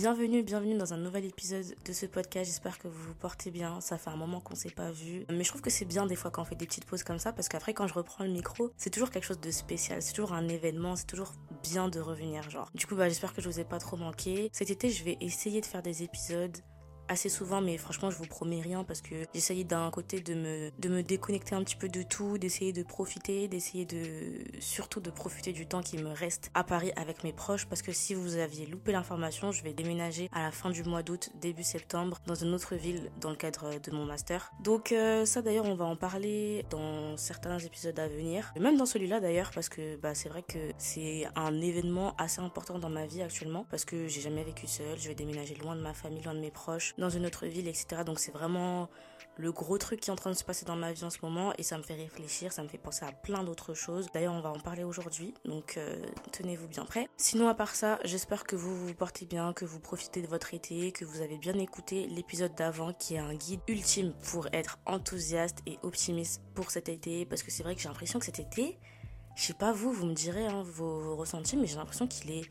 Bienvenue, bienvenue dans un nouvel épisode de ce podcast. J'espère que vous vous portez bien. Ça fait un moment qu'on s'est pas vu. Mais je trouve que c'est bien des fois quand on fait des petites pauses comme ça parce qu'après quand je reprends le micro, c'est toujours quelque chose de spécial. C'est toujours un événement. C'est toujours bien de revenir genre. Du coup, bah, j'espère que je vous ai pas trop manqué. Cet été, je vais essayer de faire des épisodes assez souvent, mais franchement, je vous promets rien parce que j'essaye d'un côté de me, de me déconnecter un petit peu de tout, d'essayer de profiter, d'essayer de, surtout de profiter du temps qui me reste à Paris avec mes proches parce que si vous aviez loupé l'information, je vais déménager à la fin du mois d'août, début septembre, dans une autre ville dans le cadre de mon master. Donc, euh, ça d'ailleurs, on va en parler dans certains épisodes à venir, même dans celui-là d'ailleurs, parce que bah, c'est vrai que c'est un événement assez important dans ma vie actuellement parce que j'ai jamais vécu seule, je vais déménager loin de ma famille, loin de mes proches dans une autre ville, etc. Donc c'est vraiment le gros truc qui est en train de se passer dans ma vie en ce moment et ça me fait réfléchir, ça me fait penser à plein d'autres choses. D'ailleurs, on va en parler aujourd'hui, donc euh, tenez-vous bien prêts. Sinon, à part ça, j'espère que vous vous portez bien, que vous profitez de votre été, que vous avez bien écouté l'épisode d'avant qui est un guide ultime pour être enthousiaste et optimiste pour cet été parce que c'est vrai que j'ai l'impression que cet été, je sais pas vous, vous me direz hein, vos ressentis, mais j'ai l'impression qu'il est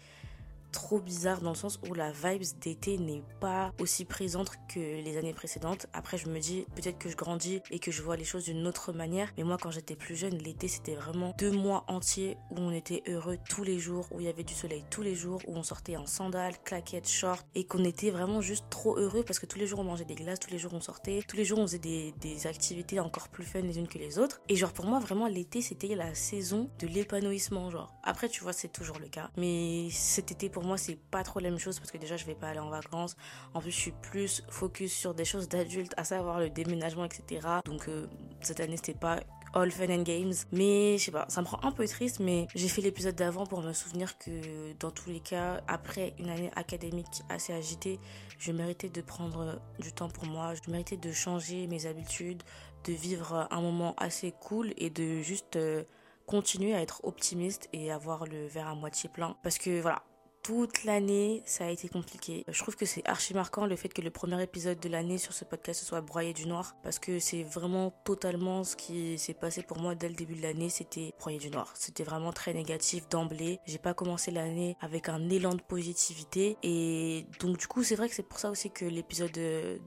trop bizarre dans le sens où la vibes d'été n'est pas aussi présente que les années précédentes. Après, je me dis peut-être que je grandis et que je vois les choses d'une autre manière. Mais moi, quand j'étais plus jeune, l'été, c'était vraiment deux mois entiers où on était heureux tous les jours, où il y avait du soleil tous les jours, où on sortait en sandales, claquettes, shorts et qu'on était vraiment juste trop heureux parce que tous les jours on mangeait des glaces, tous les jours on sortait, tous les jours on faisait des, activités encore plus fun les unes que les autres. Et genre, pour moi, vraiment, l'été, c'était la saison de l'épanouissement. Genre, après, tu vois, c'est toujours le cas. Mais cet été, pour moi, c'est pas trop la même chose parce que déjà, je vais pas aller en vacances. En plus, je suis plus focus sur des choses d'adultes, à savoir le déménagement, etc. Donc, euh, cette année, c'était pas all fun and games. Mais je sais pas, ça me rend un peu triste, mais j'ai fait l'épisode d'avant pour me souvenir que dans tous les cas, après une année académique assez agitée, je méritais de prendre du temps pour moi, je méritais de changer mes habitudes, de vivre un moment assez cool et de juste euh, continuer à être optimiste et avoir le verre à moitié plein. Parce que voilà, toute l'année, ça a été compliqué. Je trouve que c'est archi marquant le fait que le premier épisode de l'année sur ce podcast soit broyé du noir parce que c'est vraiment totalement ce qui s'est passé pour moi dès le début de l'année, c'était broyé du noir. C'était vraiment très négatif d'emblée. J'ai pas commencé l'année avec un élan de positivité et donc du coup, c'est vrai que c'est pour ça aussi que l'épisode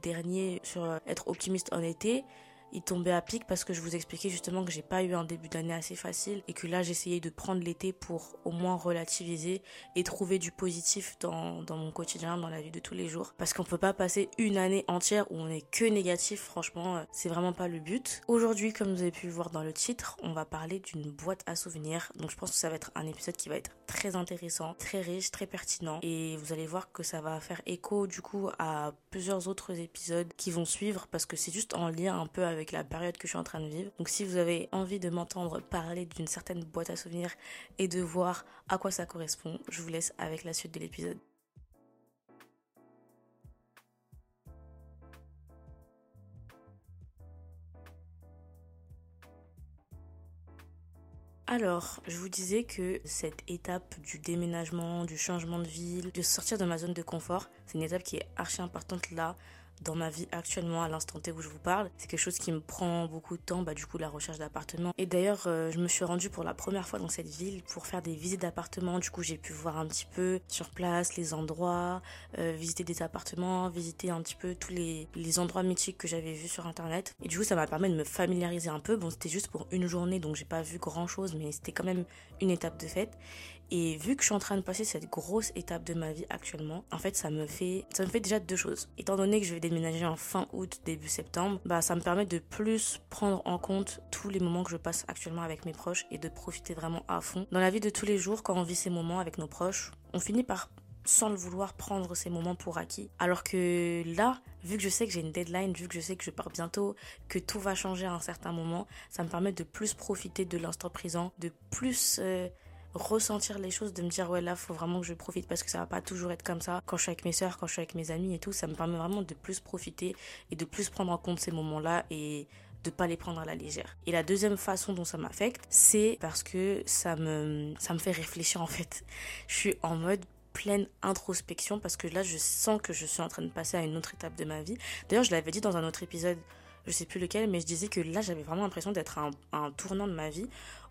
dernier sur être optimiste en été, il tombait à pic parce que je vous expliquais justement que j'ai pas eu un début d'année assez facile et que là j'essayais de prendre l'été pour au moins relativiser et trouver du positif dans, dans mon quotidien, dans la vie de tous les jours. Parce qu'on peut pas passer une année entière où on est que négatif, franchement, euh, c'est vraiment pas le but. Aujourd'hui, comme vous avez pu voir dans le titre, on va parler d'une boîte à souvenirs. Donc je pense que ça va être un épisode qui va être très intéressant, très riche, très pertinent et vous allez voir que ça va faire écho du coup à plusieurs autres épisodes qui vont suivre parce que c'est juste en lien un peu avec la période que je suis en train de vivre. Donc si vous avez envie de m'entendre parler d'une certaine boîte à souvenirs et de voir à quoi ça correspond, je vous laisse avec la suite de l'épisode. Alors, je vous disais que cette étape du déménagement, du changement de ville, de sortir de ma zone de confort, c'est une étape qui est archi importante là dans ma vie actuellement à l'instant T où je vous parle. C'est quelque chose qui me prend beaucoup de temps, bah du coup la recherche d'appartement. Et d'ailleurs, euh, je me suis rendue pour la première fois dans cette ville pour faire des visites d'appartements. Du coup, j'ai pu voir un petit peu sur place les endroits, euh, visiter des appartements, visiter un petit peu tous les, les endroits mythiques que j'avais vus sur internet. Et du coup, ça m'a permis de me familiariser un peu. Bon, c'était juste pour une journée, donc j'ai pas vu grand chose, mais c'était quand même une étape de fête. Et vu que je suis en train de passer cette grosse étape de ma vie actuellement, en fait, ça me fait, ça me fait déjà deux choses. Étant donné que je vais déménager en fin août, début septembre, bah, ça me permet de plus prendre en compte tous les moments que je passe actuellement avec mes proches et de profiter vraiment à fond. Dans la vie de tous les jours, quand on vit ces moments avec nos proches, on finit par sans le vouloir prendre ces moments pour acquis. Alors que là, vu que je sais que j'ai une deadline, vu que je sais que je pars bientôt, que tout va changer à un certain moment, ça me permet de plus profiter de l'instant présent, de plus euh, ressentir les choses, de me dire ouais là faut vraiment que je profite parce que ça va pas toujours être comme ça. Quand je suis avec mes soeurs, quand je suis avec mes amis et tout, ça me permet vraiment de plus profiter et de plus prendre en compte ces moments-là et de pas les prendre à la légère. Et la deuxième façon dont ça m'affecte, c'est parce que ça me ça me fait réfléchir en fait. Je suis en mode pleine introspection parce que là je sens que je suis en train de passer à une autre étape de ma vie. D'ailleurs, je l'avais dit dans un autre épisode, je sais plus lequel, mais je disais que là j'avais vraiment l'impression d'être à un, tournant de ma vie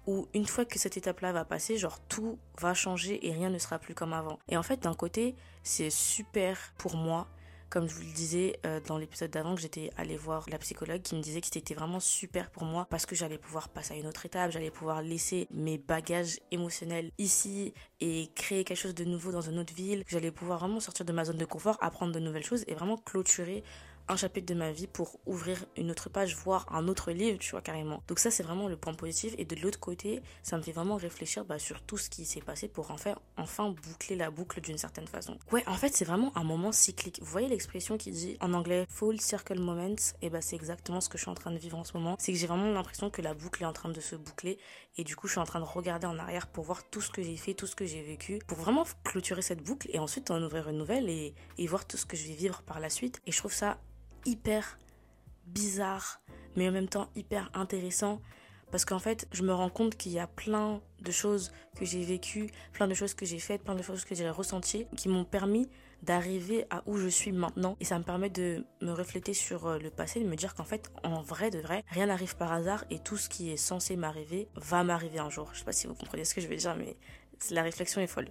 où une fois que cette étape-là va passer, genre tout va changer et rien ne sera plus comme avant. Et en fait, d'un côté, c'est super pour moi comme je vous le disais euh, dans l'épisode d'avant que j'étais allée voir la psychologue qui me disait que c'était vraiment super pour moi parce que j'allais pouvoir passer à une autre étape, j'allais pouvoir laisser mes bagages émotionnels ici et créer quelque chose de nouveau dans une autre ville, j'allais pouvoir vraiment sortir de ma zone de confort, apprendre de nouvelles choses et vraiment clôturer un chapitre de ma vie pour ouvrir une autre page, voir un autre livre, tu vois, carrément. Donc ça, c'est vraiment le point positif. Et de l'autre côté, ça me fait vraiment réfléchir bah, sur tout ce qui s'est passé pour en faire, enfin boucler la boucle d'une certaine façon. Ouais, en fait, c'est vraiment un moment cyclique. Vous voyez l'expression qui dit en anglais full circle moments Et bah, c'est exactement ce que je suis en train de vivre en ce moment. C'est que j'ai vraiment l'impression que la boucle est en train de se boucler. Et du coup, je suis en train de regarder en arrière pour voir tout ce que j'ai fait, tout ce que j'ai vécu, pour vraiment clôturer cette boucle et ensuite en ouvrir une nouvelle et, et voir tout ce que je vais vivre par la suite. Et je trouve ça hyper bizarre, mais en même temps hyper intéressant. Parce qu'en fait, je me rends compte qu'il y a plein de choses que j'ai vécues, plein de choses que j'ai faites, plein de choses que j'ai ressenties, qui m'ont permis d'arriver à où je suis maintenant. Et ça me permet de me refléter sur euh, le passé, de me dire qu'en fait, en vrai de vrai, rien n'arrive par hasard et tout ce qui est censé m'arriver va m'arriver un jour. Je sais pas si vous comprenez ce que je veux dire, mais la réflexion est folle.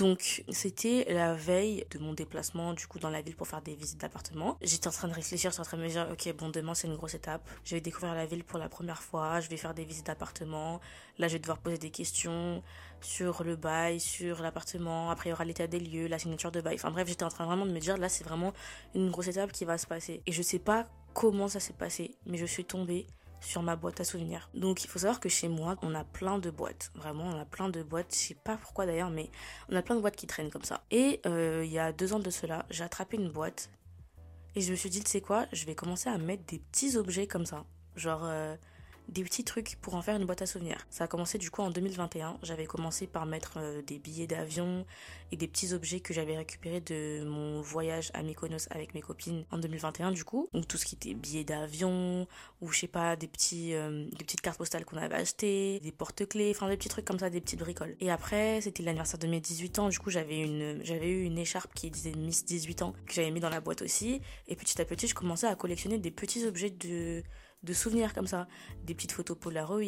Donc c'était la veille de mon déplacement du coup dans la ville pour faire des visites d'appartement. J'étais en train de réfléchir, j'étais en train de me dire ok bon demain c'est une grosse étape. Je vais découvrir la ville pour la première fois, je vais faire des visites d'appartement. Là je vais devoir poser des questions sur le bail, sur l'appartement. Après il y aura l'état des lieux, la signature de bail. Enfin bref j'étais en train vraiment de me dire là c'est vraiment une grosse étape qui va se passer. Et je sais pas comment ça s'est passé, mais je suis tombée sur ma boîte à souvenirs. Donc il faut savoir que chez moi, on a plein de boîtes. Vraiment, on a plein de boîtes. Je sais pas pourquoi d'ailleurs, mais on a plein de boîtes qui traînent comme ça. Et euh, il y a deux ans de cela, j'ai attrapé une boîte et je me suis dit, tu sais quoi, je vais commencer à mettre des petits objets comme ça. Genre, euh, des petits trucs pour en faire une boîte à souvenirs. Ça a commencé du coup en 2021. J'avais commencé par mettre euh, des billets d'avion et des petits objets que j'avais récupérés de mon voyage à Mykonos avec mes copines en 2021 du coup. Donc tout ce qui était billets d'avion ou je sais pas des petits euh, des petites cartes postales qu'on avait achetées, des porte-clés, enfin des petits trucs comme ça, des petites bricoles. Et après, c'était l'anniversaire de mes 18 ans, du coup, j'avais une j'avais eu une écharpe qui disait Miss 18 ans que j'avais mis dans la boîte aussi et petit à petit, je commençais à collectionner des petits objets de de souvenirs comme ça, des petites photos Polaroid,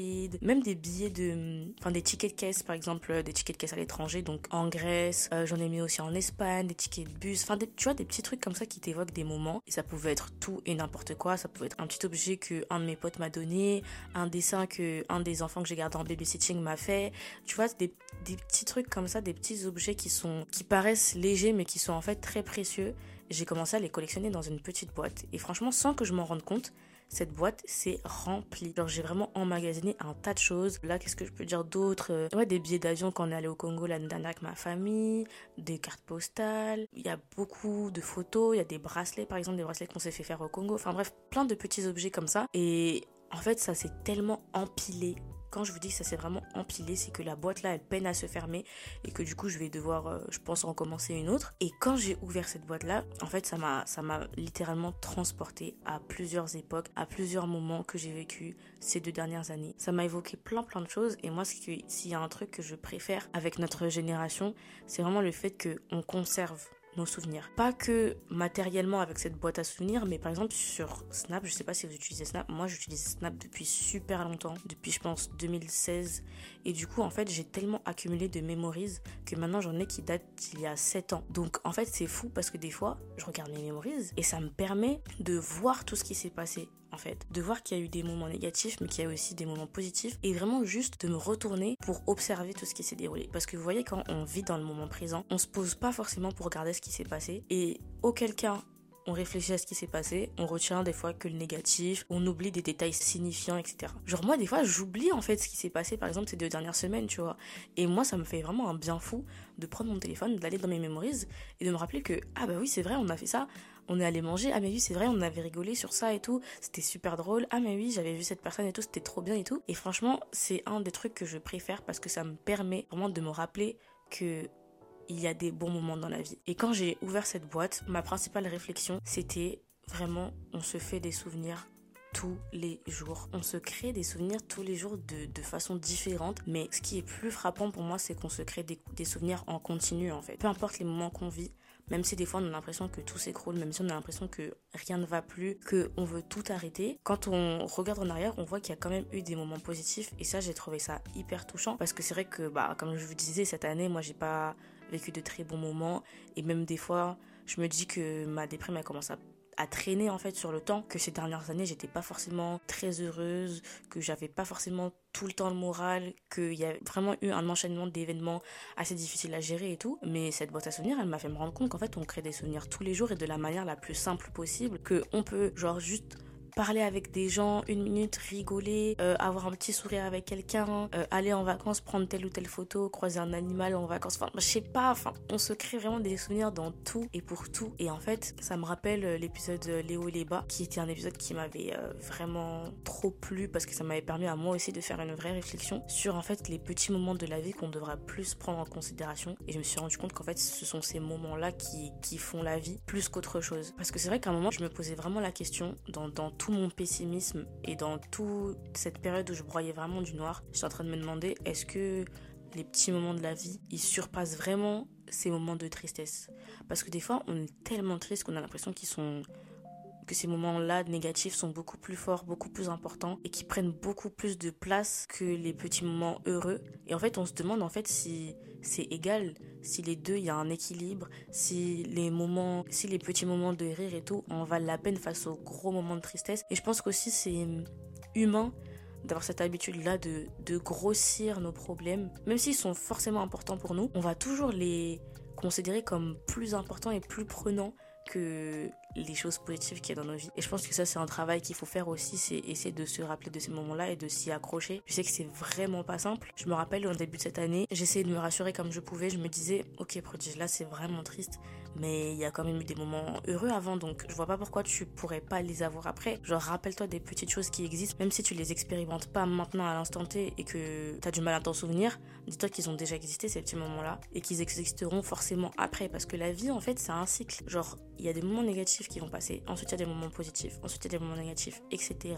même des billets de, enfin des tickets de caisse par exemple, des tickets de caisse à l'étranger, donc en Grèce, euh, j'en ai mis aussi en Espagne, des tickets de bus, enfin tu vois des petits trucs comme ça qui t'évoquent des moments. Et ça pouvait être tout et n'importe quoi, ça pouvait être un petit objet que un de mes potes m'a donné, un dessin que un des enfants que j'ai gardé en babysitting m'a fait, tu vois des, des petits trucs comme ça, des petits objets qui sont qui paraissent légers mais qui sont en fait très précieux. J'ai commencé à les collectionner dans une petite boîte. Et franchement sans que je m'en rende compte cette boîte c'est rempli. Genre j'ai vraiment emmagasiné un tas de choses. Là, qu'est-ce que je peux dire d'autre euh, Ouais, des billets d'avion quand on est allé au Congo l'année dernière avec ma famille, des cartes postales. Il y a beaucoup de photos, il y a des bracelets par exemple, des bracelets qu'on s'est fait faire au Congo. Enfin bref, plein de petits objets comme ça. Et en fait, ça s'est tellement empilé quand je vous dis que ça s'est vraiment empilé, c'est que la boîte là, elle peine à se fermer et que du coup, je vais devoir, euh, je pense, en commencer une autre. Et quand j'ai ouvert cette boîte là, en fait, ça m'a, ça m'a littéralement transporté à plusieurs époques, à plusieurs moments que j'ai vécu ces deux dernières années. Ça m'a évoqué plein plein de choses et moi, s'il y a un truc que je préfère avec notre génération, c'est vraiment le fait que on conserve nos souvenirs. Pas que matériellement avec cette boîte à souvenirs, mais par exemple sur Snap, je sais pas si vous utilisez Snap, moi j'utilise Snap depuis super longtemps, depuis je pense 2016. Et du coup, en fait, j'ai tellement accumulé de memories que maintenant j'en ai qui datent d'il y a 7 ans. Donc en fait, c'est fou parce que des fois, je regarde mes memories et ça me permet de voir tout ce qui s'est passé en fait. De voir qu'il y a eu des moments négatifs, mais qu'il y a aussi des moments positifs. Et vraiment juste de me retourner pour observer tout ce qui s'est déroulé. Parce que vous voyez, quand on vit dans le moment présent, on se pose pas forcément pour regarder ce qui s'est passé. Et auquel cas, on réfléchit à ce qui s'est passé, on retient des fois que le négatif, on oublie des détails signifiants, etc. Genre moi des fois j'oublie en fait ce qui s'est passé par exemple ces deux dernières semaines, tu vois. Et moi ça me fait vraiment un bien fou de prendre mon téléphone, d'aller dans mes memories et de me rappeler que ah bah oui c'est vrai on a fait ça, on est allé manger. Ah, mais oui, c'est vrai, on avait rigolé sur ça et tout. C'était super drôle. Ah, mais oui, j'avais vu cette personne et tout, c'était trop bien et tout. Et franchement, c'est un des trucs que je préfère parce que ça me permet vraiment de me rappeler que il y a des bons moments dans la vie. Et quand j'ai ouvert cette boîte, ma principale réflexion, c'était vraiment, on se fait des souvenirs tous les jours. On se crée des souvenirs tous les jours de, de façon différente, mais ce qui est plus frappant pour moi, c'est qu'on se crée des, des, souvenirs en continu en fait. Peu importe les moments qu'on vit, même si des fois on a l'impression que tout s'écroule, même si on a l'impression que rien ne va plus, que on veut tout arrêter, quand on regarde en arrière, on voit qu'il y a quand même eu des moments positifs. Et ça j'ai trouvé ça hyper touchant parce que c'est vrai que bah comme je vous disais cette année, moi j'ai pas vécu de très bons moments. Et même des fois je me dis que ma déprime elle commence à à traîner en fait sur le temps que ces dernières années j'étais pas forcément très heureuse que j'avais pas forcément tout le temps le moral qu'il y a vraiment eu un enchaînement d'événements assez difficiles à gérer et tout. Mais cette boîte à souvenirs elle m'a fait me rendre compte qu'en fait on crée des souvenirs tous les jours et de la manière la plus simple possible que on peut genre juste parler avec des gens une minute, rigoler, euh, avoir un petit sourire avec quelqu'un, euh, aller en vacances, prendre telle ou telle photo, croiser un animal en vacances. Enfin, je sais pas, enfin, on se crée vraiment des souvenirs dans tout et pour tout. Et en fait, ça me rappelle euh, l'épisode Léo et les bas, qui était un épisode qui m'avait vraiment trop plu parce que ça m'avait permis à moi aussi de faire une vraie réflexion sur en fait les petits moments de la vie qu'on devrait plus prendre en considération. Et je me suis rendu compte qu'en fait, ce sont ces moments-là qui, qui font la vie plus qu'autre chose. Parce que c'est vrai qu'à un moment, je me posais vraiment la question dans, dans tout mon pessimisme et dans toute cette période où je broyais vraiment du noir, j'étais en train de me demander est-ce que les petits moments de la vie, ils surpassent vraiment ces moments de tristesse? Parce que des fois, on est tellement triste qu'on a l'impression qu'ils sont que ces moments-là négatifs sont beaucoup plus forts, beaucoup plus importants et qui prennent beaucoup plus de place que les petits moments heureux. Et en fait, on se demande en fait si c'est égal, si les deux il y a un équilibre, si les moments, si les petits moments de rire et tout en valent la peine face aux gros moments de tristesse. Et je pense qu'aussi c'est humain d'avoir cette habitude-là de, de grossir nos problèmes, même s'ils sont forcément importants pour nous, on va toujours les considérer comme plus importants et plus prenants que les choses positives qu'il y a dans nos vies. Et je pense que ça, c'est un travail qu'il faut faire aussi, c'est essayer de se rappeler de ces moments-là et de s'y accrocher. Je sais que c'est vraiment pas simple. Je me rappelle au début de cette année, j'essayais de me rassurer comme je pouvais. Je me disais, ok, prodige, là, c'est vraiment triste, mais il y a quand même eu des moments heureux avant, donc je vois pas pourquoi tu pourrais pas les avoir après. Genre, rappelle-toi des petites choses qui existent, même si tu les expérimentes pas maintenant à l'instant T et que t'as du mal à t'en souvenir, dis-toi qu'ils ont déjà existé ces petits moments-là et qu'ils existeront forcément après parce que la vie, en fait, c'est un cycle. Genre, il y a des moments négatifs qui vont passer, ensuite il y a des moments positifs, ensuite il y a des moments négatifs, etc.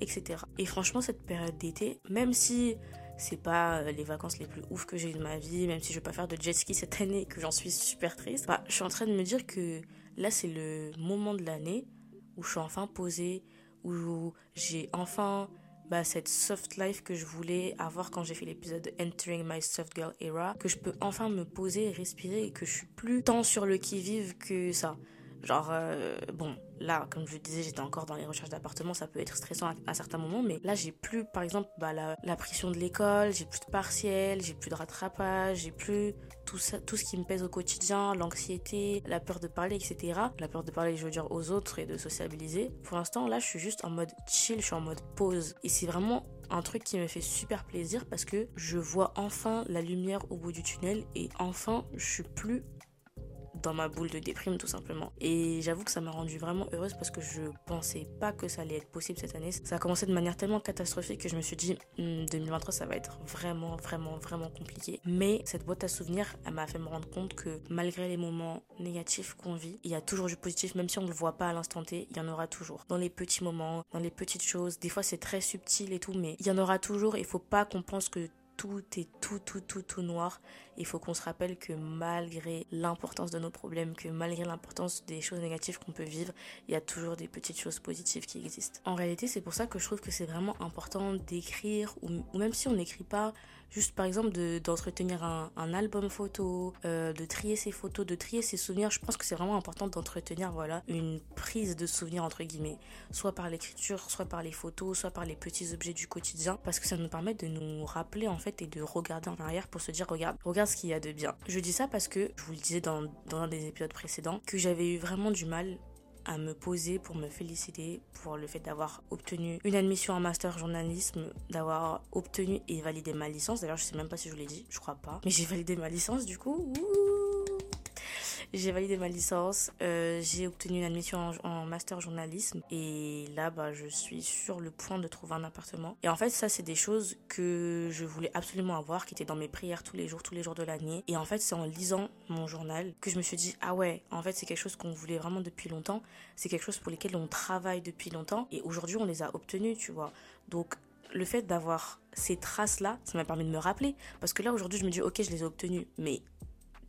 etc. Et franchement, cette période d'été, même si c'est pas euh, les vacances les plus ouf que j'ai eu de ma vie, même si je vais pas faire de jet ski cette année et que j'en suis super triste, bah, je suis en train de me dire que là c'est le moment de l'année où je suis enfin posée, où j'ai enfin bah, cette soft life que je voulais avoir quand j'ai fait l'épisode Entering My Soft Girl Era, que je peux enfin me poser, respirer et que je suis plus tant sur le qui-vive que ça. Genre, euh, bon, là, comme je disais, j'étais encore dans les recherches d'appartements, ça peut être stressant à, certains moments, mais là, j'ai plus, par exemple, bah, la, la pression de l'école, j'ai plus de partiels, j'ai plus de rattrapage, j'ai plus tout tout ce qui me pèse au quotidien, l'anxiété, la peur de parler, etc. La peur de parler, je veux dire, aux autres et de sociabiliser. Pour l'instant, là, je suis juste en mode chill, je suis en mode pause. Et c'est vraiment un truc qui me fait super plaisir parce que je vois enfin la lumière au bout du tunnel et enfin, je suis plus dans ma boule de déprime tout simplement. Et j'avoue que ça m'a rendue vraiment heureuse parce que je pensais pas que ça allait être possible cette année. Ça a commencé de manière tellement catastrophique que je me suis dit 2023 hmm, ça va être vraiment vraiment vraiment compliqué. Mais cette boîte à souvenirs, elle m'a fait me rendre compte que malgré les moments négatifs qu'on vit, il y a toujours du positif même si on le voit pas à l'instant T, il y en aura toujours. Dans les petits moments, dans les petites choses, des fois c'est très subtil et tout mais il y en aura toujours, il faut pas qu'on pense que tout est tout, tout, tout, tout noir. Il faut qu'on se rappelle que malgré l'importance de nos problèmes, que malgré l'importance des choses négatives qu'on peut vivre, il y a toujours des petites choses positives qui existent. En réalité, c'est pour ça que je trouve que c'est vraiment important d'écrire, ou, même si on n'écrit pas, juste par exemple d'entretenir un, album photo, euh, de trier ses photos, de trier ses souvenirs. Je pense que c'est vraiment important d'entretenir voilà une prise de souvenirs entre guillemets, soit par l'écriture, soit par les photos, soit par les petits objets du quotidien, parce que ça nous permet de nous rappeler en fait et de regarder en arrière pour se dire regarde, regarde ce qu'il y a de bien. Je dis ça parce que je vous le disais dans, dans un des épisodes précédents que j'avais eu vraiment du mal à me poser pour me féliciter pour le fait d'avoir obtenu une admission en master journalisme, d'avoir obtenu et validé ma licence. D'ailleurs, je sais même pas si je vous l'ai dit, je crois pas. Mais j'ai validé ma licence du coup. J'ai validé ma licence, euh, j'ai obtenu une admission en, master journalisme et là, bah, je suis sur le point de trouver un appartement. Et en fait, ça, c'est des choses que je voulais absolument avoir, qui étaient dans mes prières tous les jours, tous les jours de l'année. Et en fait, c'est en lisant mon journal que je me suis dit, ah ouais, en fait, c'est quelque chose qu'on voulait vraiment depuis longtemps. C'est quelque chose pour lequel on travaille depuis longtemps et aujourd'hui, on les a obtenus, tu vois. Donc, le fait d'avoir ces traces-là, ça m'a permis de me rappeler. Parce que là, aujourd'hui, je me dis, ok, je les ai obtenues, mais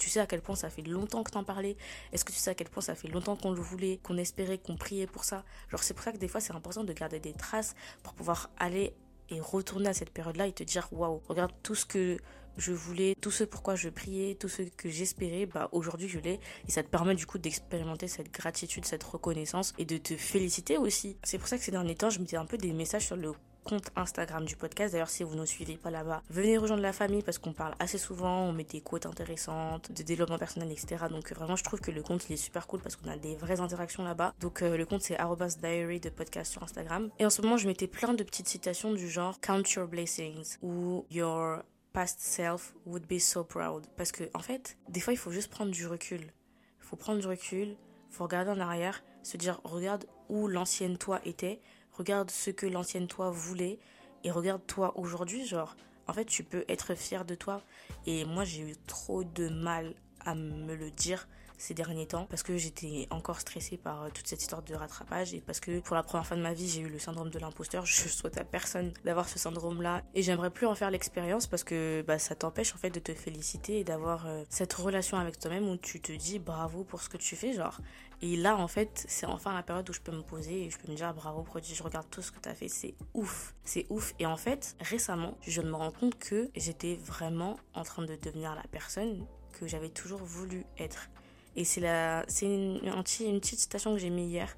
tu sais à quel point ça fait longtemps que t'en parlais? Est-ce que tu sais à quel point ça fait longtemps qu'on le voulait, qu'on espérait, qu'on priait pour ça? Genre, c'est pour ça que des fois, c'est important de garder des traces pour pouvoir aller et retourner à cette période-là et te dire, waouh, regarde tout ce que je voulais, tout ce pourquoi je priais, tout ce que j'espérais, bah aujourd'hui je l'ai. Et ça te permet du coup d'expérimenter cette gratitude, cette reconnaissance et de te féliciter aussi. C'est pour ça que ces derniers temps, je mettais un peu des messages sur le compte Instagram du podcast. D'ailleurs, si vous ne nous suivez pas là-bas, venez rejoindre la famille parce qu'on parle assez souvent, on met des quotes intéressantes, de développement personnel, etc. Donc vraiment, je trouve que le compte il est super cool parce qu'on a des vraies interactions là-bas. Donc euh, le compte c'est diary de podcast sur Instagram. Et en ce moment, je mettais plein de petites citations du genre Count your blessings ou Your past self would be so proud. Parce que en fait, des fois, il faut juste prendre du recul. Il faut prendre du recul, faut regarder en arrière, se dire regarde où l'ancienne toi était regarde ce que l'ancienne toi voulait et regarde toi aujourd'hui, genre, en fait, tu peux être fier de toi. Et moi, j'ai eu trop de mal à me le dire ces derniers temps parce que j'étais encore stressée par euh, toute cette histoire de rattrapage et parce que pour la première fois de ma vie j'ai eu le syndrome de l'imposteur. Je souhaite à personne d'avoir ce syndrome là et j'aimerais plus en faire l'expérience parce que bah, ça t'empêche en fait de te féliciter et d'avoir euh, cette relation avec toi-même où tu te dis bravo pour ce que tu fais genre. Et là en fait c'est enfin la période où je peux me poser et je peux me dire bravo produit, je regarde tout ce que tu as fait, c'est ouf, c'est ouf. Et en fait récemment je me rends compte que j'étais vraiment en train de devenir la personne que j'avais toujours voulu être. Et c'est une, une, petite citation que j'ai mis hier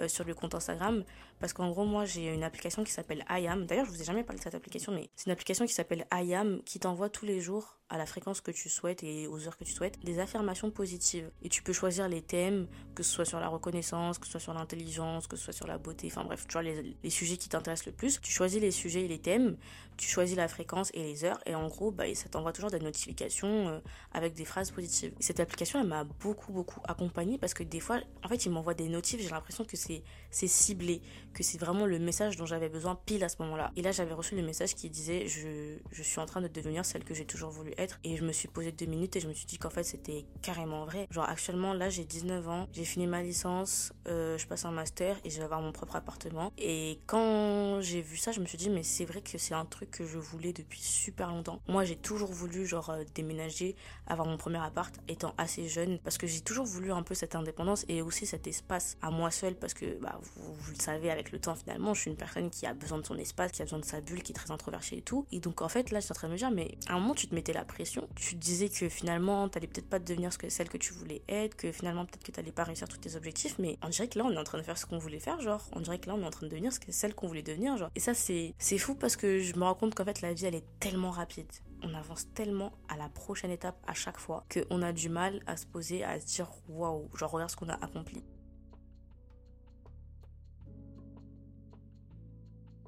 euh, sur le compte Instagram. Parce qu'en gros, moi, j'ai une application qui s'appelle IAM. D'ailleurs, je vous ai jamais parlé de cette application, mais c'est une application qui s'appelle IAM qui t'envoie tous les jours à la fréquence que tu souhaites et aux heures que tu souhaites, des affirmations positives. Et tu peux choisir les thèmes, que ce soit sur la reconnaissance, que ce soit sur l'intelligence, que ce soit sur la beauté, enfin bref, tu vois, les, les, sujets qui t'intéressent le plus. Tu choisis les sujets et les thèmes, tu choisis la fréquence et les heures, et en gros, bah, ça t'envoie toujours des notifications euh, avec des phrases positives. Et cette application, elle m'a beaucoup, beaucoup accompagnée parce que des fois, en fait, il m'envoie des notifs, j'ai l'impression que c'est ciblé, que c'est vraiment le message dont j'avais besoin pile à ce moment-là. Et là, j'avais reçu le message qui disait, je, je suis en train de devenir celle que j'ai toujours voulu être et je me suis posé deux minutes et je me suis dit qu'en fait c'était carrément vrai. Genre actuellement là j'ai 19 ans, j'ai fini ma licence, euh, je passe un master et je vais avoir mon propre appartement. Et quand j'ai vu ça je me suis dit mais c'est vrai que c'est un truc que je voulais depuis super longtemps. Moi j'ai toujours voulu genre euh, déménager, avoir mon premier appart étant assez jeune parce que j'ai toujours voulu un peu cette indépendance et aussi cet espace à moi seule parce que bah, vous, le savez avec le temps finalement je suis une personne qui a besoin de son espace, qui a besoin de sa bulle, qui est très introvertie et tout. Et donc en fait là je suis en train de me dire mais à un moment tu te mettais la pression tu disais que finalement, t'allais peut-être pas devenir ce que, celle que tu voulais être, que finalement, peut-être que t'allais pas réussir tous tes objectifs, mais on dirait que là, on est en train de faire ce qu'on voulait faire, genre, on dirait que là, on est en train de devenir celle qu'on voulait devenir, genre. Et ça, c'est, c'est fou parce que je me rends compte qu'en fait, la vie, elle est tellement rapide. On avance tellement à la prochaine étape à chaque fois qu'on a du mal à se poser, à se dire waouh, genre regarde ce qu'on a accompli.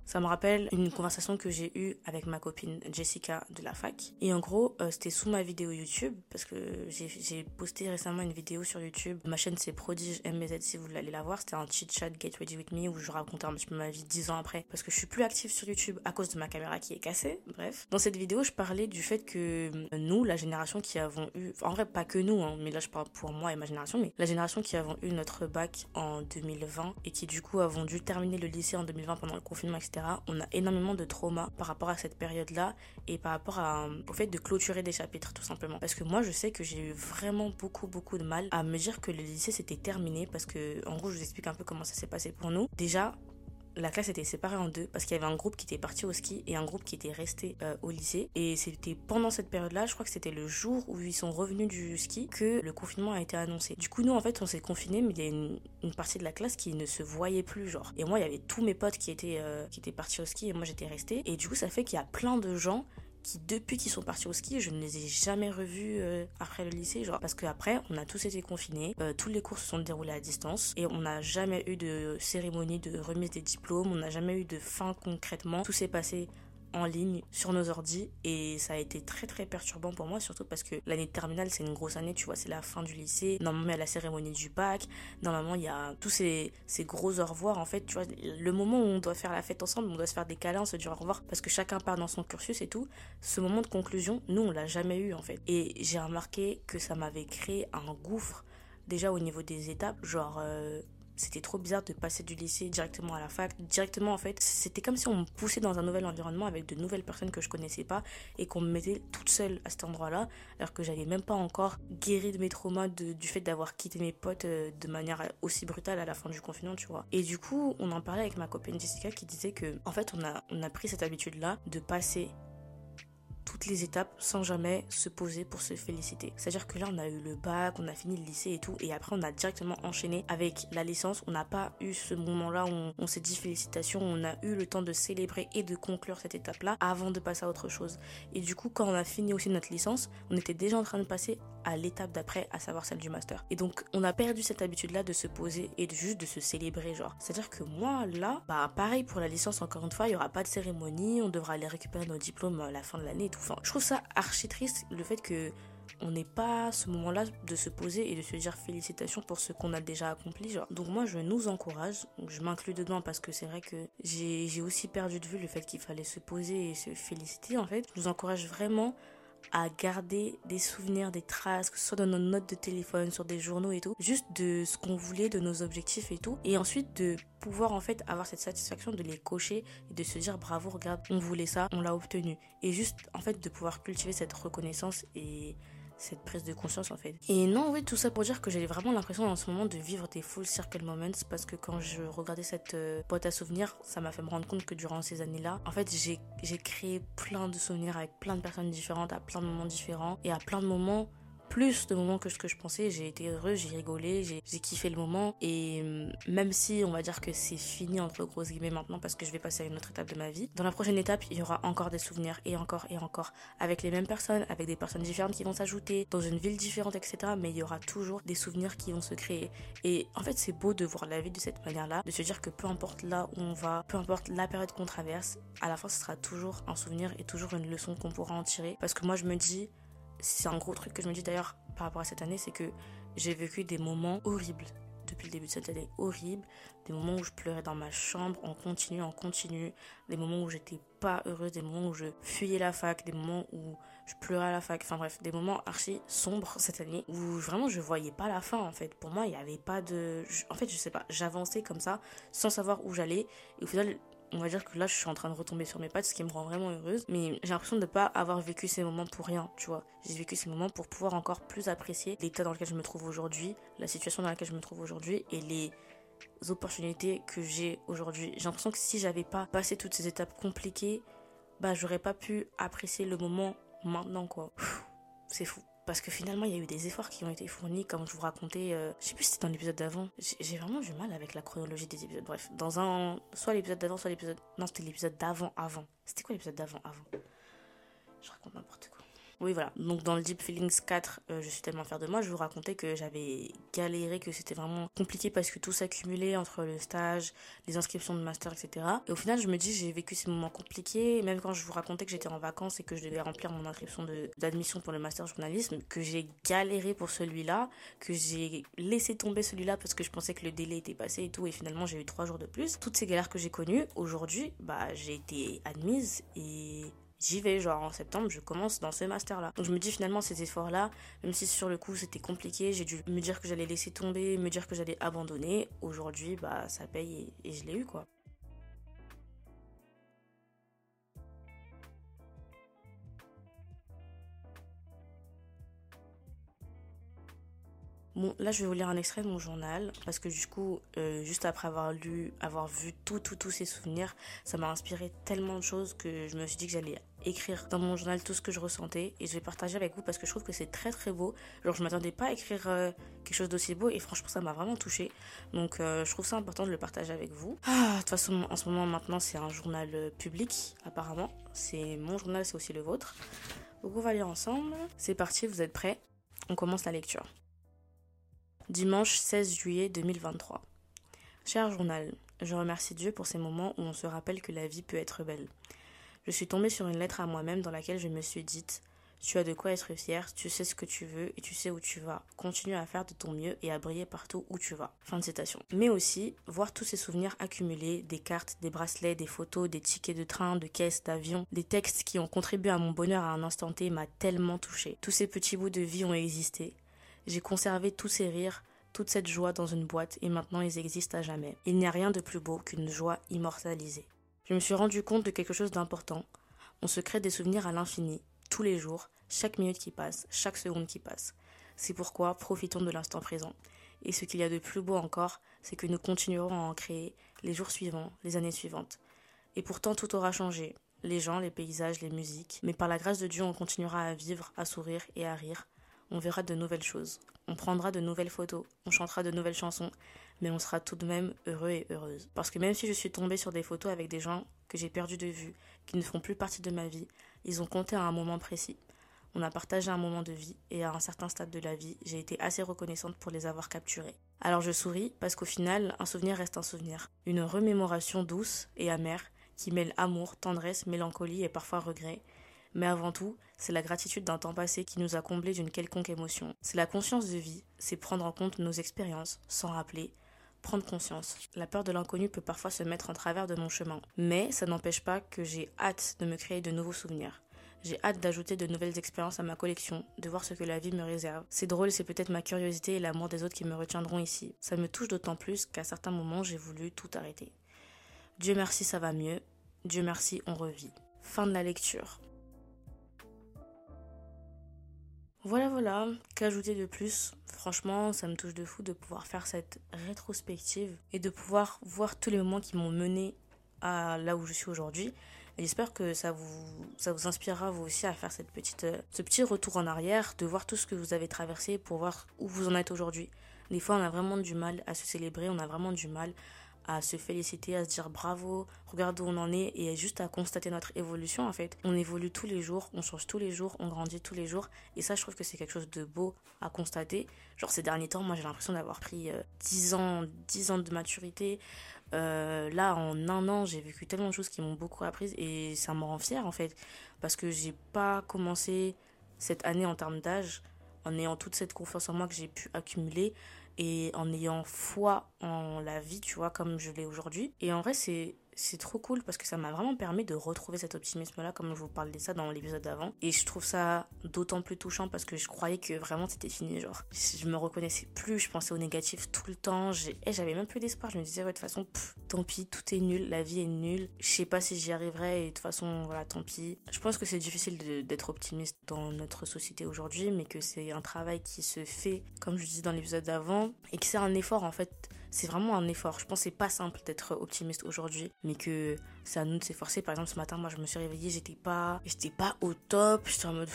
Ça me rappelle une conversation que j'ai eue avec ma copine Jessica de la fac. Et en gros, euh, c'était sous ma vidéo YouTube, parce que j'ai posté récemment une vidéo sur YouTube. Ma chaîne c'est Prodige MBZ si vous voulez la voir. C'était un chit chat Get Ready With Me où je racontais un petit peu ma vie dix ans après. Parce que je suis plus active sur YouTube à cause de ma caméra qui est cassée. Bref. Dans cette vidéo, je parlais du fait que euh, nous, la génération qui avons eu, en vrai pas que nous, hein, mais là je parle pour moi et ma génération, mais la génération qui avons eu notre bac en 2020 et qui du coup avons dû terminer le lycée en 2020 pendant le confinement, etc on a énormément de traumas par rapport à cette période-là et par rapport au fait de clôturer des chapitres tout simplement. Parce que moi je sais que j'ai eu vraiment beaucoup beaucoup de mal à me dire que le lycée c'était terminé parce que en gros je vous explique un peu comment ça s'est passé pour nous. Déjà la classe était séparée en deux parce qu'il y avait un groupe qui était parti au ski et un groupe qui était resté euh, au lycée. Et c'était pendant cette période-là, je crois que c'était le jour où ils sont revenus du ski que le confinement a été annoncé. Du coup, nous, en fait, on s'est confinés, mais il y a une, partie de la classe qui ne se voyait plus, genre. Et moi, il y avait tous mes potes qui étaient, euh, qui étaient partis au ski et moi, j'étais restée. Et du coup, ça fait qu'il y a plein de gens qui depuis qu'ils sont partis au ski, je ne les ai jamais revus euh, après le lycée, genre. Parce qu'après on a tous été confinés, euh, tous les cours se sont déroulés à distance et on n'a jamais eu de cérémonie de remise des diplômes, on n'a jamais eu de fin concrètement, tout s'est passé en ligne sur nos ordis et ça a été très très perturbant pour moi surtout parce que l'année de terminale c'est une grosse année tu vois c'est la fin du lycée. Normalement il y a la cérémonie du bac. Normalement il y a tous ces, ces gros au revoir en fait tu vois. Le moment où on doit faire la fête ensemble on doit se faire des câlins se dire au revoir parce que chacun part dans son cursus et tout ce moment de conclusion nous on l'a jamais eu en fait. Et j'ai remarqué que ça m'avait créé un gouffre déjà au niveau des étapes genre euh, c'était trop bizarre de passer du lycée directement à la fac. Directement, en fait, c'était comme si on me poussait dans un nouvel environnement avec de nouvelles personnes que je connaissais pas et qu'on me mettait toute seule à cet endroit-là, alors que j'avais même pas encore guéri de mes traumas du fait d'avoir quitté mes potes euh, de manière aussi brutale à la fin du confinement, tu vois. Et du coup, on en parlait avec ma copine Jessica qui disait que, en fait, on a, on a pris cette habitude-là de passer toutes les étapes sans jamais se poser pour se féliciter. C'est-à-dire que là, on a eu le bac, on a fini le lycée et tout, et après, on a directement enchaîné avec la licence. On n'a pas eu ce moment-là où on, s'est dit félicitations, on a eu le temps de célébrer et de conclure cette étape-là avant de passer à autre chose. Et du coup, quand on a fini aussi notre licence, on était déjà en train de passer à l'étape d'après, à savoir celle du master. Et donc, on a perdu cette habitude-là de se poser et de juste de se célébrer, genre. C'est-à-dire que moi, là, bah, pareil pour la licence, encore une fois, il y aura pas de cérémonie, on devra aller récupérer nos diplômes à la fin de l'année je trouve ça archi triste le fait que on n'ait pas ce moment-là de se poser et de se dire félicitations pour ce qu'on a déjà accompli. Donc moi, je nous encourage, je m'inclus dedans parce que c'est vrai que j'ai aussi perdu de vue le fait qu'il fallait se poser et se féliciter en fait. Je nous encourage vraiment à garder des souvenirs, des traces, que ce soit dans nos notes de téléphone, sur des journaux et tout, juste de ce qu'on voulait, de nos objectifs et tout, et ensuite de pouvoir en fait avoir cette satisfaction de les cocher et de se dire bravo, regarde, on voulait ça, on l'a obtenu, et juste en fait de pouvoir cultiver cette reconnaissance et cette prise de conscience en fait. Et non, oui, tout ça pour dire que j'ai vraiment l'impression en ce moment de vivre des full circle moments parce que quand je regardais cette euh, boîte à souvenirs, ça m'a fait me rendre compte que durant ces années-là, en fait, j'ai créé plein de souvenirs avec plein de personnes différentes à plein de moments différents et à plein de moments plus de moments que ce que je pensais. J'ai été heureuse, j'ai rigolé, j'ai kiffé le moment. Et hum, même si on va dire que c'est fini entre grosses guillemets maintenant parce que je vais passer à une autre étape de ma vie, dans la prochaine étape, il y aura encore des souvenirs et encore et encore avec les mêmes personnes, avec des personnes différentes qui vont s'ajouter, dans une ville différente, etc. Mais il y aura toujours des souvenirs qui vont se créer. Et en fait, c'est beau de voir la vie de cette manière-là, de se dire que peu importe là où on va, peu importe la période qu'on traverse, à la fin, ce sera toujours un souvenir et toujours une leçon qu'on pourra en tirer. Parce que moi, je me dis, c'est un gros truc que je me dis d'ailleurs par rapport à cette année, c'est que j'ai vécu des moments horribles depuis le début de cette année, horribles, des moments où je pleurais dans ma chambre en continu, en continu, des moments où j'étais pas heureuse, des moments où je fuyais la fac, des moments où je pleurais à la fac, enfin bref, des moments archi sombres cette année où vraiment je voyais pas la fin en fait. Pour moi, il n'y avait pas de en fait, je sais pas, j'avançais comme ça sans savoir où j'allais et au final on va dire que là je suis en train de retomber sur mes pattes, ce qui me rend vraiment heureuse. Mais j'ai l'impression de ne pas avoir vécu ces moments pour rien, tu vois. J'ai vécu ces moments pour pouvoir encore plus apprécier l'état dans lequel je me trouve aujourd'hui, la situation dans laquelle je me trouve aujourd'hui et les opportunités que j'ai aujourd'hui. J'ai l'impression que si j'avais pas passé toutes ces étapes compliquées, bah j'aurais pas pu apprécier le moment maintenant quoi. C'est fou parce que finalement il y a eu des efforts qui ont été fournis comme je vous racontais euh, je sais plus si c'était dans l'épisode d'avant. J'ai vraiment du mal avec la chronologie des épisodes. Bref dans un soit l'épisode d'avant soit l'épisode non c'était l'épisode d'avant avant c'était quoi l'épisode d'avant avant je raconte n'importe quoi oui, voilà. Donc dans le Deep Feelings 4, euh, je suis tellement fière de moi, je vous racontais que j'avais galéré, que c'était vraiment compliqué parce que tout s'accumulait entre le stage, les inscriptions de master, etc. Et au final, je me dis, j'ai vécu ces moments compliqués, même quand je vous racontais que j'étais en vacances et que je devais remplir mon inscription d'admission pour le master journalisme, que j'ai galéré pour celui-là, que j'ai laissé tomber celui-là parce que je pensais que le délai était passé et tout, et finalement j'ai eu trois jours de plus. Toutes ces galères que j'ai connues, aujourd'hui, bah j'ai été admise et j'y vais, genre en septembre, je commence dans ce master-là. Donc je me dis finalement ces efforts-là, même si sur le coup c'était compliqué, j'ai dû me dire que j'allais laisser tomber, me dire que j'allais abandonner. Aujourd'hui, bah ça paye et, et je l'ai eu quoi. Bon, là, je vais vous lire un extrait de mon journal parce que du coup, euh, juste après avoir lu, avoir vu tout, tout, tous ces souvenirs, ça m'a inspiré tellement de choses que je me suis dit que j'allais écrire dans mon journal tout ce que je ressentais et je vais partager avec vous parce que je trouve que c'est très très beau. Genre, je m'attendais pas à écrire euh, quelque chose d'aussi beau et franchement, ça m'a vraiment touché. Donc, euh, je trouve ça important de le partager avec vous. Ah, de toute façon, en ce moment, maintenant, c'est un journal public, apparemment. C'est mon journal, c'est aussi le vôtre. Donc, on va lire ensemble. C'est parti, vous êtes prêts? On commence la lecture. Dimanche 16 juillet 2023. Cher journal, je remercie Dieu pour ces moments où on se rappelle que la vie peut être belle. Je suis tombée sur une lettre à moi-même dans laquelle je me suis dite tu as de quoi être fier, tu sais ce que tu veux et tu sais où tu vas. Continue à faire de ton mieux et à briller partout où tu vas. Mais aussi, voir tous ces souvenirs accumulés, des cartes, des bracelets, des photos, des tickets de train, de caisse, d'avion, des textes qui ont contribué à mon bonheur à un instant T m'a tellement touché. Tous ces petits bouts de vie ont existé. J'ai conservé tous ces rires, toute cette joie dans une boîte et maintenant ils existent à jamais. Il n'y a rien de plus beau qu'une joie immortalisée. Je me suis rendu compte de quelque chose d'important. On se crée des souvenirs à l'infini, tous les jours, chaque minute qui passe, chaque seconde qui passe. C'est pourquoi profitons de l'instant présent. Et ce qu'il y a de plus beau encore, c'est que nous continuerons à en créer les jours suivants, les années suivantes. Et pourtant tout aura changé, les gens, les paysages, les musiques, mais par la grâce de Dieu on continuera à vivre, à sourire et à rire. On verra de nouvelles choses, on prendra de nouvelles photos, on chantera de nouvelles chansons, mais on sera tout de même heureux et heureuse. Parce que même si je suis tombée sur des photos avec des gens que j'ai perdus de vue, qui ne font plus partie de ma vie, ils ont compté à un moment précis. On a partagé un moment de vie et à un certain stade de la vie, j'ai été assez reconnaissante pour les avoir capturés. Alors je souris parce qu'au final, un souvenir reste un souvenir. Une remémoration douce et amère qui mêle amour, tendresse, mélancolie et parfois regret. Mais avant tout, c'est la gratitude d'un temps passé qui nous a comblés d'une quelconque émotion. C'est la conscience de vie, c'est prendre en compte nos expériences, s'en rappeler, prendre conscience. La peur de l'inconnu peut parfois se mettre en travers de mon chemin, mais ça n'empêche pas que j'ai hâte de me créer de nouveaux souvenirs. J'ai hâte d'ajouter de nouvelles expériences à ma collection, de voir ce que la vie me réserve. C'est drôle, c'est peut-être ma curiosité et l'amour des autres qui me retiendront ici. Ça me touche d'autant plus qu'à certains moments j'ai voulu tout arrêter. Dieu merci, ça va mieux. Dieu merci, on revit. Fin de la lecture. Voilà, voilà, qu'ajouter de plus? Franchement, ça me touche de fou de pouvoir faire cette rétrospective et de pouvoir voir tous les moments qui m'ont mené à là où je suis aujourd'hui. J'espère que ça vous, inspirera vous aussi à faire ce petit retour en arrière, de voir tout ce que vous avez traversé pour voir où vous en êtes aujourd'hui. Des fois, on a vraiment du mal à se célébrer, on a vraiment du mal à se féliciter, à se dire bravo, regarde où on en est et juste à constater notre évolution en fait. On évolue tous les jours, on change tous les jours, on grandit tous les jours et ça je trouve que c'est quelque chose de beau à constater. Genre ces derniers temps, moi j'ai l'impression d'avoir pris 10 euh, ans, 10 ans de maturité. Euh, là en un an, j'ai vécu tellement de choses qui m'ont beaucoup appris et ça me rend fière en fait parce que j'ai pas commencé cette année en termes d'âge en ayant toute cette confiance en moi que j'ai pu accumuler et en ayant foi en la vie, tu vois, comme je l'ai aujourd'hui. Et en vrai, c'est c'est trop cool parce que ça m'a vraiment permis de retrouver cet optimisme-là, comme je vous parlais de ça dans l'épisode d'avant. Et je trouve ça d'autant plus touchant parce que je croyais que vraiment c'était fini. Genre, je me reconnaissais plus, je pensais au négatif tout le temps. Eh, j'avais même plus d'espoir. Je me disais, ouais, de toute façon, tant pis, tout est nul, la vie est nulle. Je sais pas si j'y arriverai et de toute façon, voilà, tant pis. Je pense que c'est difficile d'être optimiste dans notre société aujourd'hui, mais que c'est un travail qui se fait, comme je disais dans l'épisode d'avant, et que c'est un effort en fait c'est vraiment un effort. Je pense que c'est pas simple d'être optimiste aujourd'hui, mais que c'est à nous de s'efforcer. Par exemple, ce matin, moi, je me suis réveillée, j'étais pas, j'étais pas au top. J'étais en mode,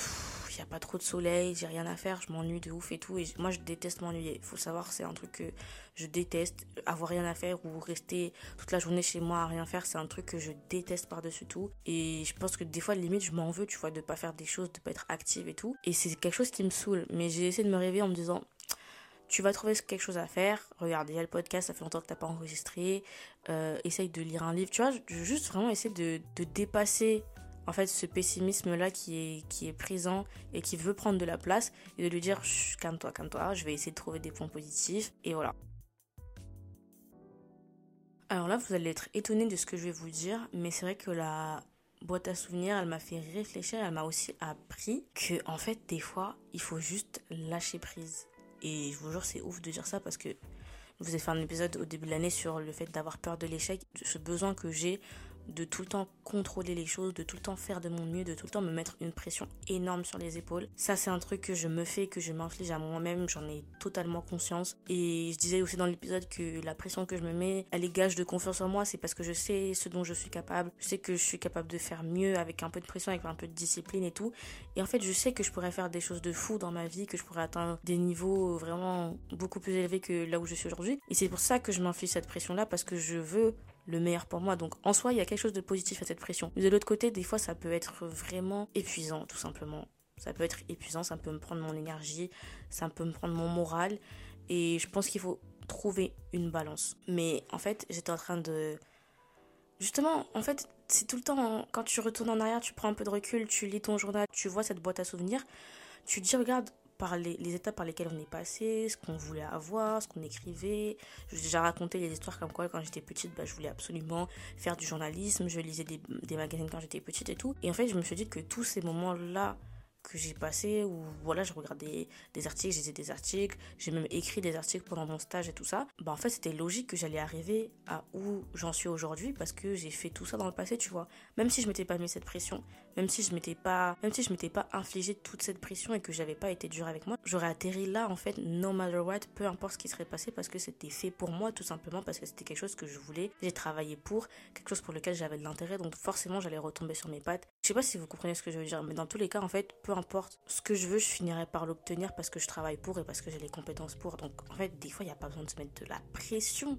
il y a pas trop de soleil, j'ai rien à faire, je m'ennuie de ouf et tout. Et moi, je déteste m'ennuyer. Faut savoir, c'est un truc que je déteste. Avoir rien à faire ou rester toute la journée chez moi à rien faire, c'est un truc que je déteste par-dessus tout. Et je pense que des fois, limite, je m'en veux, tu vois, de pas faire des choses, de pas être active et tout. Et c'est quelque chose qui me saoule. Mais j'ai essayé de me réveiller en me disant, tu vas trouver quelque chose à faire. Regarde, il y a le podcast, ça fait longtemps que tu n'as pas enregistré. Euh, essaye de lire un livre. Tu vois, juste vraiment essayer de, de dépasser en fait ce pessimisme là qui est qui est présent et qui veut prendre de la place et de lui dire calme-toi calme-toi je vais essayer de trouver des points positifs et voilà alors là vous allez être étonné de ce que je vais vous dire mais c'est vrai que la boîte à souvenirs elle m'a fait réfléchir elle m'a aussi appris que en fait des fois il faut juste lâcher prise et je vous jure, c'est ouf de dire ça parce que je vous ai fait un épisode au début de l'année sur le fait d'avoir peur de l'échec, ce besoin que j'ai de tout le temps contrôler les choses, de tout le temps faire de mon mieux, de tout le temps me mettre une pression énorme sur les épaules. Ça, c'est un truc que je me fais, que je m'inflige à moi-même, j'en ai totalement conscience. Et je disais aussi dans l'épisode que la pression que je me mets, elle est gage de confiance en moi, c'est parce que je sais ce dont je suis capable, je sais que je suis capable de faire mieux avec un peu de pression, avec un peu de discipline et tout. Et en fait, je sais que je pourrais faire des choses de fou dans ma vie, que je pourrais atteindre des niveaux vraiment beaucoup plus élevés que là où je suis aujourd'hui. Et c'est pour ça que je m'inflige cette pression-là, parce que je veux le meilleur pour moi. Donc en soi, il y a quelque chose de positif à cette pression. Mais de l'autre côté, des fois, ça peut être vraiment épuisant, tout simplement. Ça peut être épuisant, ça peut me prendre mon énergie, ça peut me prendre mon moral. Et je pense qu'il faut trouver une balance. Mais en fait, j'étais en train de Justement, en fait, c'est tout le temps, quand tu retournes en arrière, tu prends un peu de recul, tu lis ton journal, tu vois cette boîte à souvenirs, tu te dis, regarde, par les, étapes par lesquelles on est passé, ce qu'on voulait avoir, ce qu'on écrivait. J'ai déjà raconté les histoires comme quoi, quand j'étais petite, bah, je voulais absolument faire du journalisme, je lisais des, des magazines quand j'étais petite et tout. Et en fait, je me suis dit que tous ces moments-là que j'ai passé où voilà je regardais des articles, j'ai des articles, j'ai même écrit des articles pendant mon stage et tout ça. Bah en fait c'était logique que j'allais arriver à où j'en suis aujourd'hui parce que j'ai fait tout ça dans le passé, tu vois. Même si je m'étais pas mis cette pression, même si je m'étais pas même si je m'étais pas infligé toute cette pression et que j'avais pas été dur avec moi, j'aurais atterri là en fait no matter what, peu importe ce qui serait passé parce que c'était fait pour moi tout simplement parce que c'était quelque chose que je voulais, j'ai travaillé pour, quelque chose pour lequel j'avais de l'intérêt donc forcément j'allais retomber sur mes pattes. Sais pas si vous comprenez ce que je veux dire mais dans tous les cas en fait peu importe ce que je veux, je finirai par l'obtenir parce que je travaille pour et parce que j'ai les compétences pour. Donc en fait, des fois, il n'y a pas besoin de se mettre de la pression.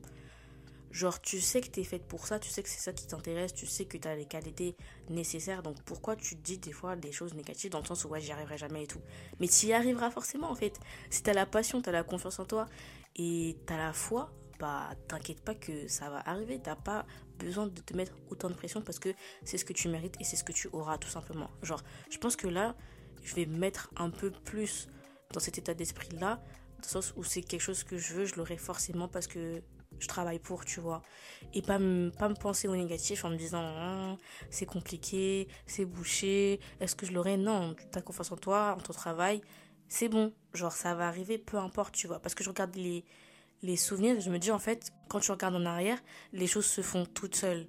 Genre, tu sais que tu es faite pour ça, tu sais que c'est ça qui t'intéresse, tu sais que tu as les qualités nécessaires. Donc pourquoi tu dis des fois des choses négatives dans le sens où ouais, j'y arriverai jamais et tout. Mais tu y arriveras forcément en fait. Si tu as la passion, tu as la confiance en toi et tu as la foi, bah t'inquiète pas que ça va arriver. T'as pas besoin de te mettre autant de pression parce que c'est ce que tu mérites et c'est ce que tu auras tout simplement. Genre, je pense que là, je vais mettre un peu plus dans cet état d'esprit-là, dans le sens où c'est quelque chose que je veux, je l'aurai forcément parce que je travaille pour, tu vois. Et pas me, pas me penser au négatif en me disant hein, c'est compliqué, c'est bouché, est-ce que je l'aurai? Non, tu as confiance en toi, en ton travail, c'est bon. Genre, ça va arriver, peu importe, tu vois. Parce que je regarde les, les souvenirs, je me dis en fait, quand tu regardes en arrière, les choses se font toutes seules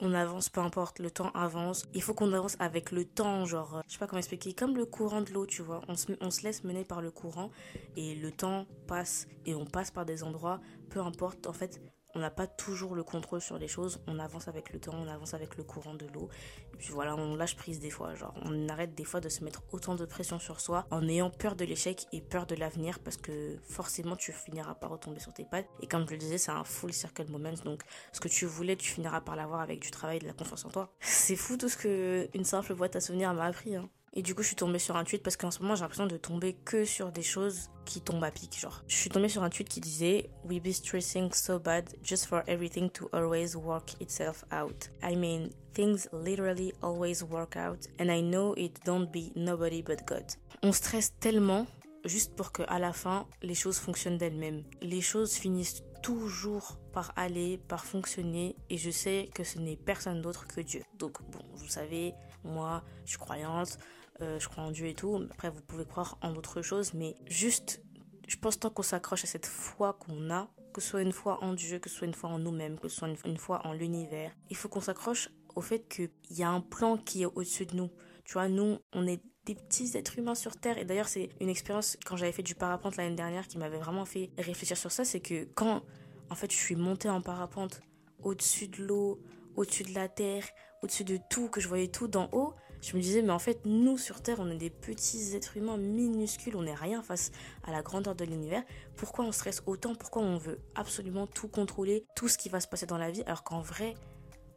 on avance, peu importe, le temps avance. Il faut qu'on avance avec le temps, genre, euh, je sais pas comment expliquer, comme le courant de l'eau, tu vois. On se, on se laisse mener par le courant et le temps passe et on passe par des endroits, peu importe, en fait, on n'a pas toujours le contrôle sur les choses, on avance avec le temps, on avance avec le courant de l'eau. Et puis voilà, on lâche prise des fois, genre on arrête des fois de se mettre autant de pression sur soi en ayant peur de l'échec et peur de l'avenir parce que forcément tu finiras par retomber sur tes pattes. Et comme je le disais, c'est un full circle moment, donc ce que tu voulais, tu finiras par l'avoir avec du travail et de la confiance en toi. C'est fou tout ce que une simple boîte à souvenirs m'a appris. Hein. Et du coup, je suis tombée sur un tweet parce qu'en ce moment, j'ai l'impression de tomber que sur des choses qui tombent à pic. Genre, je suis tombée sur un tweet qui disait We be stressing so bad just for everything to always work itself out. I mean, things literally always work out, and I know it don't be nobody but God. On stresse tellement juste pour que à la fin, les choses fonctionnent d'elles-mêmes. Les choses finissent toujours par aller, par fonctionner, et je sais que ce n'est personne d'autre que Dieu. Donc, bon, vous savez, moi, je suis croyante. Euh, je crois en Dieu et tout. Après, vous pouvez croire en d'autres choses, mais juste, je pense tant qu'on s'accroche à cette foi qu'on a, que ce soit une foi en Dieu, que ce soit une foi en nous-mêmes, que ce soit une, foi en l'univers, il faut qu'on s'accroche au fait qu'il y a un plan qui est au-dessus de nous. Tu vois, nous, on est des petits êtres humains sur Terre. Et d'ailleurs, c'est une expérience, quand j'avais fait du parapente l'année dernière, qui m'avait vraiment fait réfléchir sur ça, c'est que quand, en fait, je suis montée en parapente au-dessus de l'eau, au-dessus de la Terre, au-dessus de tout, que je voyais tout d'en haut, je me disais, mais en fait, nous sur Terre, on est des petits êtres humains minuscules, on n'est rien face à la grandeur de l'univers. Pourquoi on stresse autant? Pourquoi on veut absolument tout contrôler, tout ce qui va se passer dans la vie, alors qu'en vrai,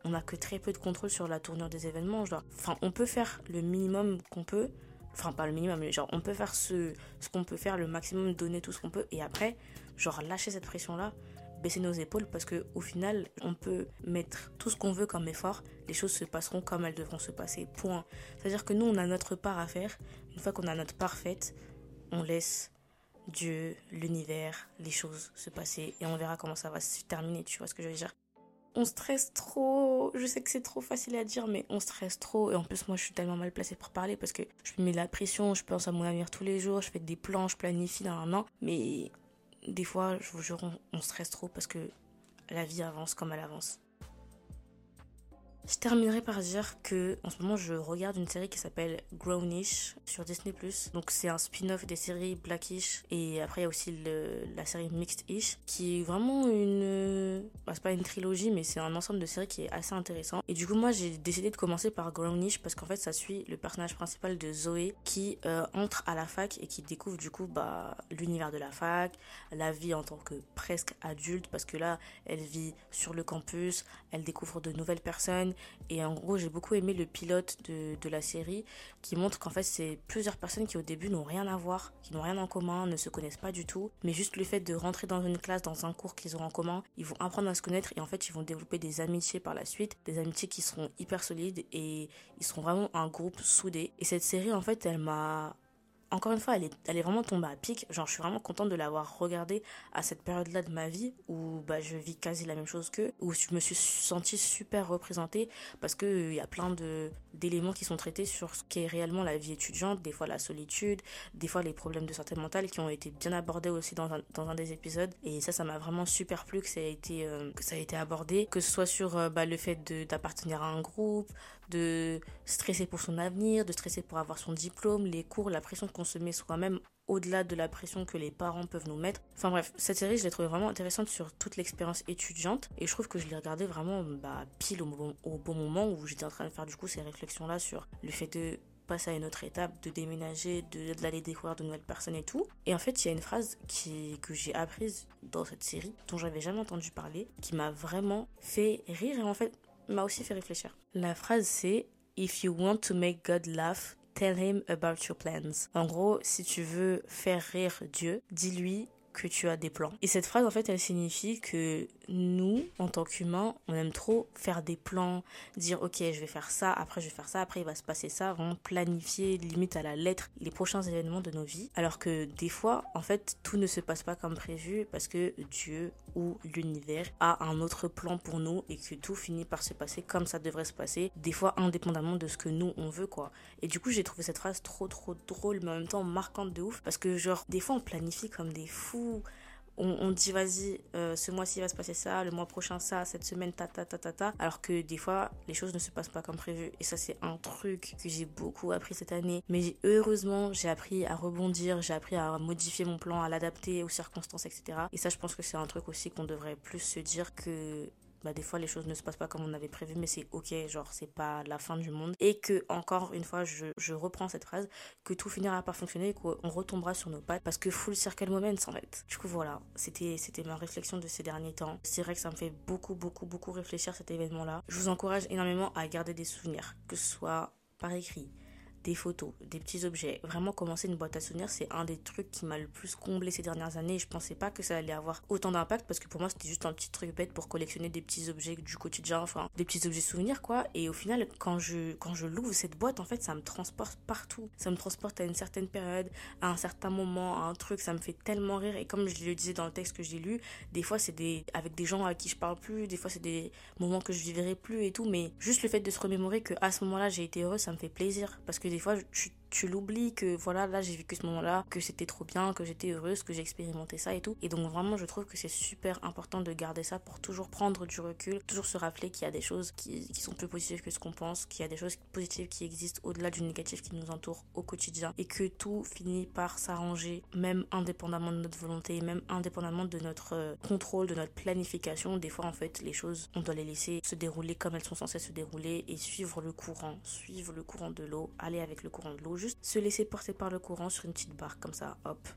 on n'a que très peu de contrôle sur la tournure des événements. Genre, enfin, on peut faire le minimum qu'on peut, enfin, pas le minimum, mais genre, on peut faire ce, ce qu'on peut faire, le maximum, donner tout ce qu'on peut, et après, genre, lâcher cette pression-là baisser nos épaules parce que au final, on peut mettre tout ce qu'on veut comme effort, les choses se passeront comme elles devront se passer. Point. C'est-à-dire que nous, on a notre part à faire. Une fois qu'on a notre part faite, on laisse Dieu, l'univers, les choses se passer et on verra comment ça va se terminer. Tu vois ce que je veux dire? On stresse trop. Je sais que c'est trop facile à dire, mais on stresse trop. Et en plus, moi, je suis tellement mal placée pour parler parce que je me mets la pression, je pense à mon avenir tous les jours, je fais des plans, je planifie dans un an. Mais des fois, je vous jure, on, stresse trop parce que la vie avance comme elle avance. Je terminerai par dire que en ce moment je regarde une série qui s'appelle Grownish sur Disney+. Donc c'est un spin-off des séries Blackish et après il y a aussi la série Mixed-ish qui est vraiment une bah, c'est pas une trilogie mais c'est un ensemble de séries qui est assez intéressant. Et du coup moi j'ai décidé de commencer par Grownish parce qu'en fait ça suit le personnage principal de Zoé qui euh, entre à la fac et qui découvre du coup bah l'univers de la fac, la vie en tant que presque adulte parce que là elle vit sur le campus, elle découvre de nouvelles personnes Et en gros, j'ai beaucoup aimé le pilote de, de la série qui montre qu'en fait, c'est plusieurs personnes qui au début n'ont rien à voir, qui n'ont rien en commun, ne se connaissent pas du tout. Mais juste le fait de rentrer dans une classe, dans un cours qu'ils ont en commun, ils vont apprendre à se connaître et en fait, ils vont développer des amitiés par la suite. Des amitiés qui seront hyper solides et ils seront vraiment un groupe soudé. Et cette série, en fait, elle m'a encore une fois, elle est, vraiment tombée à pic. Genre, je suis vraiment contente de l'avoir regardée à cette période-là de ma vie où bah, je vis quasi la même chose qu'eux, où je me suis sentie super représentée parce qu'il il y a plein d'éléments qui sont traités sur ce qu'est réellement la vie étudiante, des fois la solitude, des fois les problèmes de santé mentale qui ont été bien abordés aussi dans un, dans un des épisodes. Et ça, ça m'a vraiment super plu que ça a été, euh, que ça été abordé, que ce soit sur euh, bah, le fait d'appartenir à un groupe, de stresser pour son avenir, de stresser pour avoir son diplôme, les cours, la pression qu'on se met soi-même au-delà de la pression que les parents peuvent nous mettre. Enfin bref, cette série, je l'ai trouvée vraiment intéressante sur toute l'expérience étudiante et je trouve que je l'ai regardée vraiment bah, pile au bon, moment où j'étais en train de faire du coup ces réflexions-là sur le fait de passer à une autre étape, de déménager, de d'aller découvrir de nouvelles personnes et tout. Et en fait, il y a une phrase que j'ai apprise dans cette série, dont j'avais jamais entendu parler, qui m'a vraiment fait rire et en fait m'a aussi fait réfléchir. La phrase c'est If you want to make God laugh, tell him about your plans. En gros, si tu veux faire rire Dieu, dis-lui que tu as des plans. Et cette phrase, en fait, elle signifie que nous, en tant qu'humains, on aime trop faire des plans, dire ok, je vais faire ça, après je vais faire ça, après il va se passer ça, vraiment planifier limite à la lettre les prochains événements de nos vies. Alors que des fois, en fait, tout ne se passe pas comme prévu parce que Dieu ou l'univers a un autre plan pour nous et que tout finit par se passer comme ça devrait se passer, des fois indépendamment de ce que nous on veut quoi. Et du coup, j'ai trouvé cette phrase trop trop drôle mais en même temps marquante de ouf parce que genre des fois on planifie comme des fous on, dit vas-y, euh, ce mois-ci va se passer ça, le mois prochain ça, cette semaine ta ta ta ta ta, alors que des fois les choses ne se passent pas comme prévu. Et ça c'est un truc que j'ai beaucoup appris cette année. Mais heureusement j'ai appris à rebondir, j'ai appris à modifier mon plan, à l'adapter aux circonstances, etc. Et ça je pense que c'est un truc aussi qu'on devrait plus se dire que bah, des fois les choses ne se passent pas comme on avait prévu, mais c'est ok, genre c'est pas la fin du monde. Et que, encore une fois, je, je reprends cette phrase, que tout finira par fonctionner et qu'on retombera sur nos pattes parce que full circle moment en fait. Du coup, voilà, c'était ma réflexion de ces derniers temps. C'est vrai que ça me fait beaucoup, beaucoup, beaucoup réfléchir cet événement-là. Je vous encourage énormément à garder des souvenirs, que ce soit par écrit, des photos, des petits objets. Vraiment commencer une boîte à souvenirs, c'est un des trucs qui m'a le plus comblé ces dernières années. Je pensais pas que ça allait avoir autant d'impact parce que pour moi c'était juste un petit truc bête pour collectionner des petits objets du quotidien, enfin des petits objets souvenirs quoi. Et au final, quand je quand je l'ouvre cette boîte, en fait, ça me transporte partout. Ça me transporte à une certaine période, à un certain moment, à un truc. Ça me fait tellement rire. Et comme je le disais dans le texte que j'ai lu, des fois c'est des avec des gens à qui je parle plus, des fois c'est des moments que je vivrai plus et tout. Mais juste le fait de se remémorer que à ce moment-là j'ai été heureux, ça me fait plaisir parce que des fois, tu, tu l'oublies que voilà, là j'ai vécu ce moment-là, que c'était trop bien, que j'étais heureuse, que j'ai expérimenté ça et tout. Et donc vraiment, je trouve que c'est super important de garder ça pour toujours prendre du recul, toujours se rappeler qu'il y a des choses qui, qui, sont plus positives que ce qu'on pense, qu'il y a des choses positives qui existent au-delà du négatif qui nous entoure au quotidien et que tout finit par s'arranger, même indépendamment de notre volonté, même indépendamment de notre euh, contrôle, de notre planification. Des fois, en fait, les choses, on doit les laisser se dérouler comme elles sont censées se dérouler et suivre le courant, suivre le courant de l'eau, aller avec le courant de l'eau juste se laisser porter par le courant sur une petite barque comme ça, hop.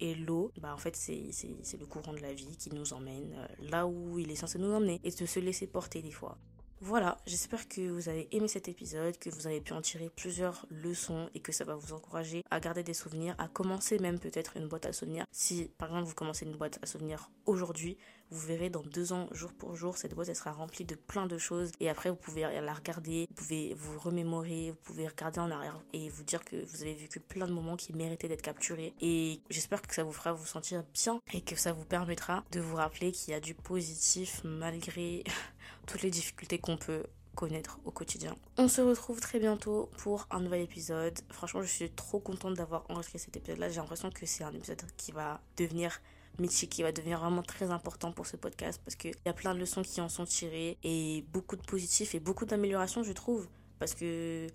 Et l'eau, bah en fait c'est le courant de la vie qui nous emmène euh, là où il est censé nous emmener et de se laisser porter des fois. Voilà, j'espère que vous avez aimé cet épisode, que vous avez pu en tirer plusieurs leçons et que ça va vous encourager à garder des souvenirs, à commencer même peut-être une boîte à souvenirs. Si par exemple vous commencez une boîte à souvenirs aujourd'hui, vous verrez dans deux ans, jour pour jour, cette boîte elle sera remplie de plein de choses et après vous pouvez la regarder, vous pouvez vous remémorer, vous pouvez regarder en arrière et vous dire que vous avez vécu plein de moments qui méritaient d'être capturés et j'espère que ça vous fera vous sentir bien et que ça vous permettra de vous rappeler qu'il y a du positif malgré toutes les difficultés qu'on peut connaître au quotidien. On se retrouve très bientôt pour un nouvel épisode. Franchement, je suis trop contente d'avoir enregistré cet épisode-là. J'ai l'impression que c'est un épisode qui va devenir mythique, qui va devenir vraiment très important pour ce podcast parce qu'il y a plein de leçons qui en sont tirées et beaucoup de positifs et beaucoup d'améliorations, je trouve. Parce que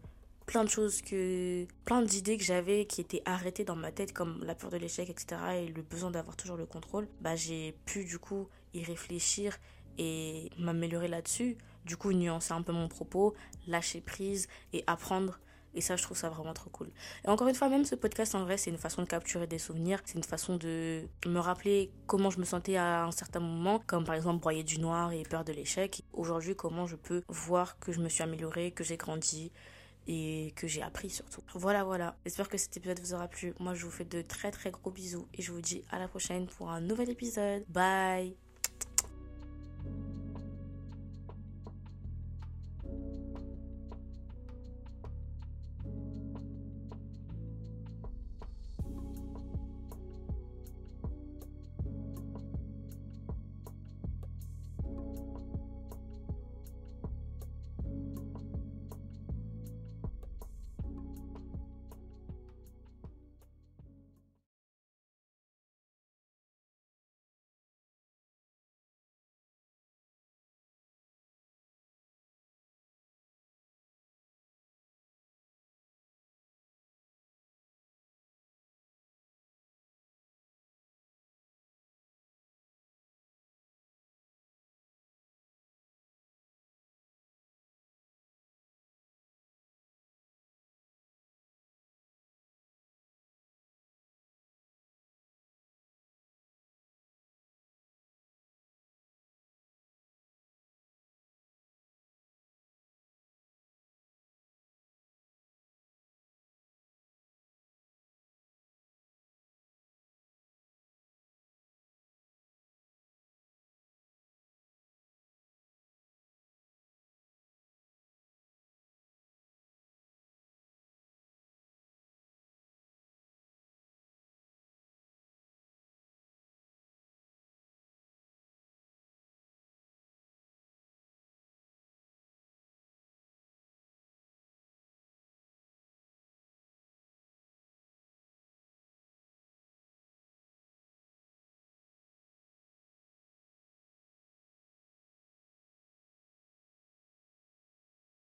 plein de choses que plein d'idées que j'avais qui étaient arrêtées dans ma tête comme la peur de l'échec etc et le besoin d'avoir toujours le contrôle bah j'ai pu du coup y réfléchir et m'améliorer là-dessus. Du coup, nuancer un peu mon propos, lâcher prise et apprendre Et ça, je trouve ça vraiment trop cool. Et encore une fois, même ce podcast, en vrai, c'est une façon de capturer des souvenirs. C'est une façon de me rappeler comment je me sentais à un certain moment, comme par exemple broyer du noir et peur de l'échec. Aujourd'hui, comment je peux voir que je me suis améliorée, que j'ai grandi et que j'ai appris surtout. Voilà, voilà. J'espère que cet épisode vous aura plu. Moi, je vous fais de très très gros bisous et je vous dis à la prochaine pour un nouvel épisode. Bye